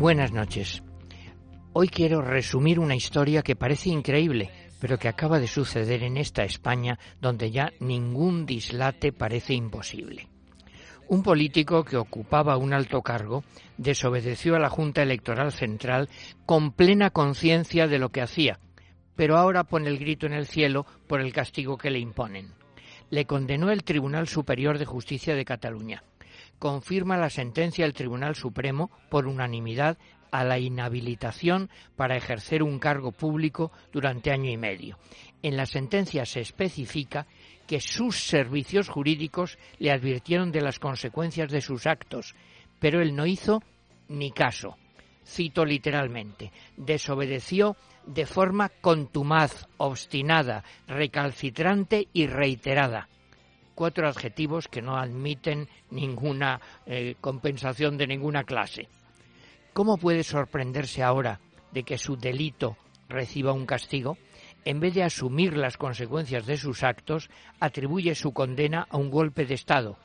Buenas noches. Hoy quiero resumir una historia que parece increíble, pero que acaba de suceder en esta España donde ya ningún dislate parece imposible. Un político que ocupaba un alto cargo desobedeció a la Junta Electoral Central con plena conciencia de lo que hacía, pero ahora pone el grito en el cielo por el castigo que le imponen. Le condenó el Tribunal Superior de Justicia de Cataluña. Confirma la sentencia del Tribunal Supremo por unanimidad a la inhabilitación para ejercer un cargo público durante año y medio. En la sentencia se especifica que sus servicios jurídicos le advirtieron de las consecuencias de sus actos, pero él no hizo ni caso. Cito literalmente, desobedeció de forma contumaz, obstinada, recalcitrante y reiterada. Cuatro adjetivos que no admiten ninguna eh, compensación de ninguna clase. ¿Cómo puede sorprenderse ahora de que su delito reciba un castigo? En vez de asumir las consecuencias de sus actos, atribuye su condena a un golpe de Estado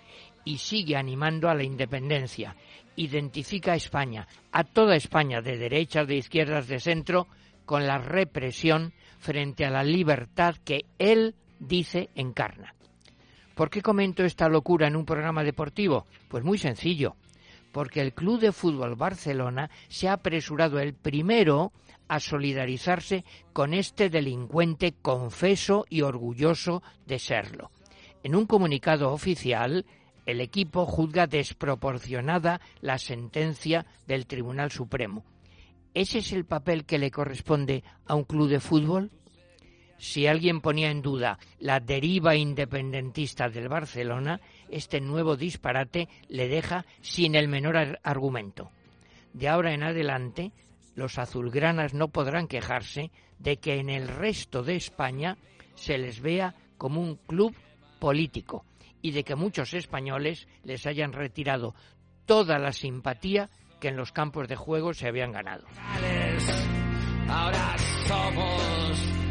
y sigue animando a la independencia. Identifica a España, a toda España, de derechas, de izquierdas, de centro, con la represión frente a la libertad que él dice encarna. ¿Por qué comento esta locura en un programa deportivo? Pues muy sencillo porque el Club de Fútbol Barcelona se ha apresurado el primero a solidarizarse con este delincuente confeso y orgulloso de serlo. En un comunicado oficial, el equipo juzga desproporcionada la sentencia del Tribunal Supremo. ¿Ese es el papel que le corresponde a un club de fútbol? Si alguien ponía en duda la deriva independentista del Barcelona, este nuevo disparate le deja sin el menor argumento. De ahora en adelante, los azulgranas no podrán quejarse de que en el resto de España se les vea como un club político y de que muchos españoles les hayan retirado toda la simpatía que en los campos de juego se habían ganado. Ahora somos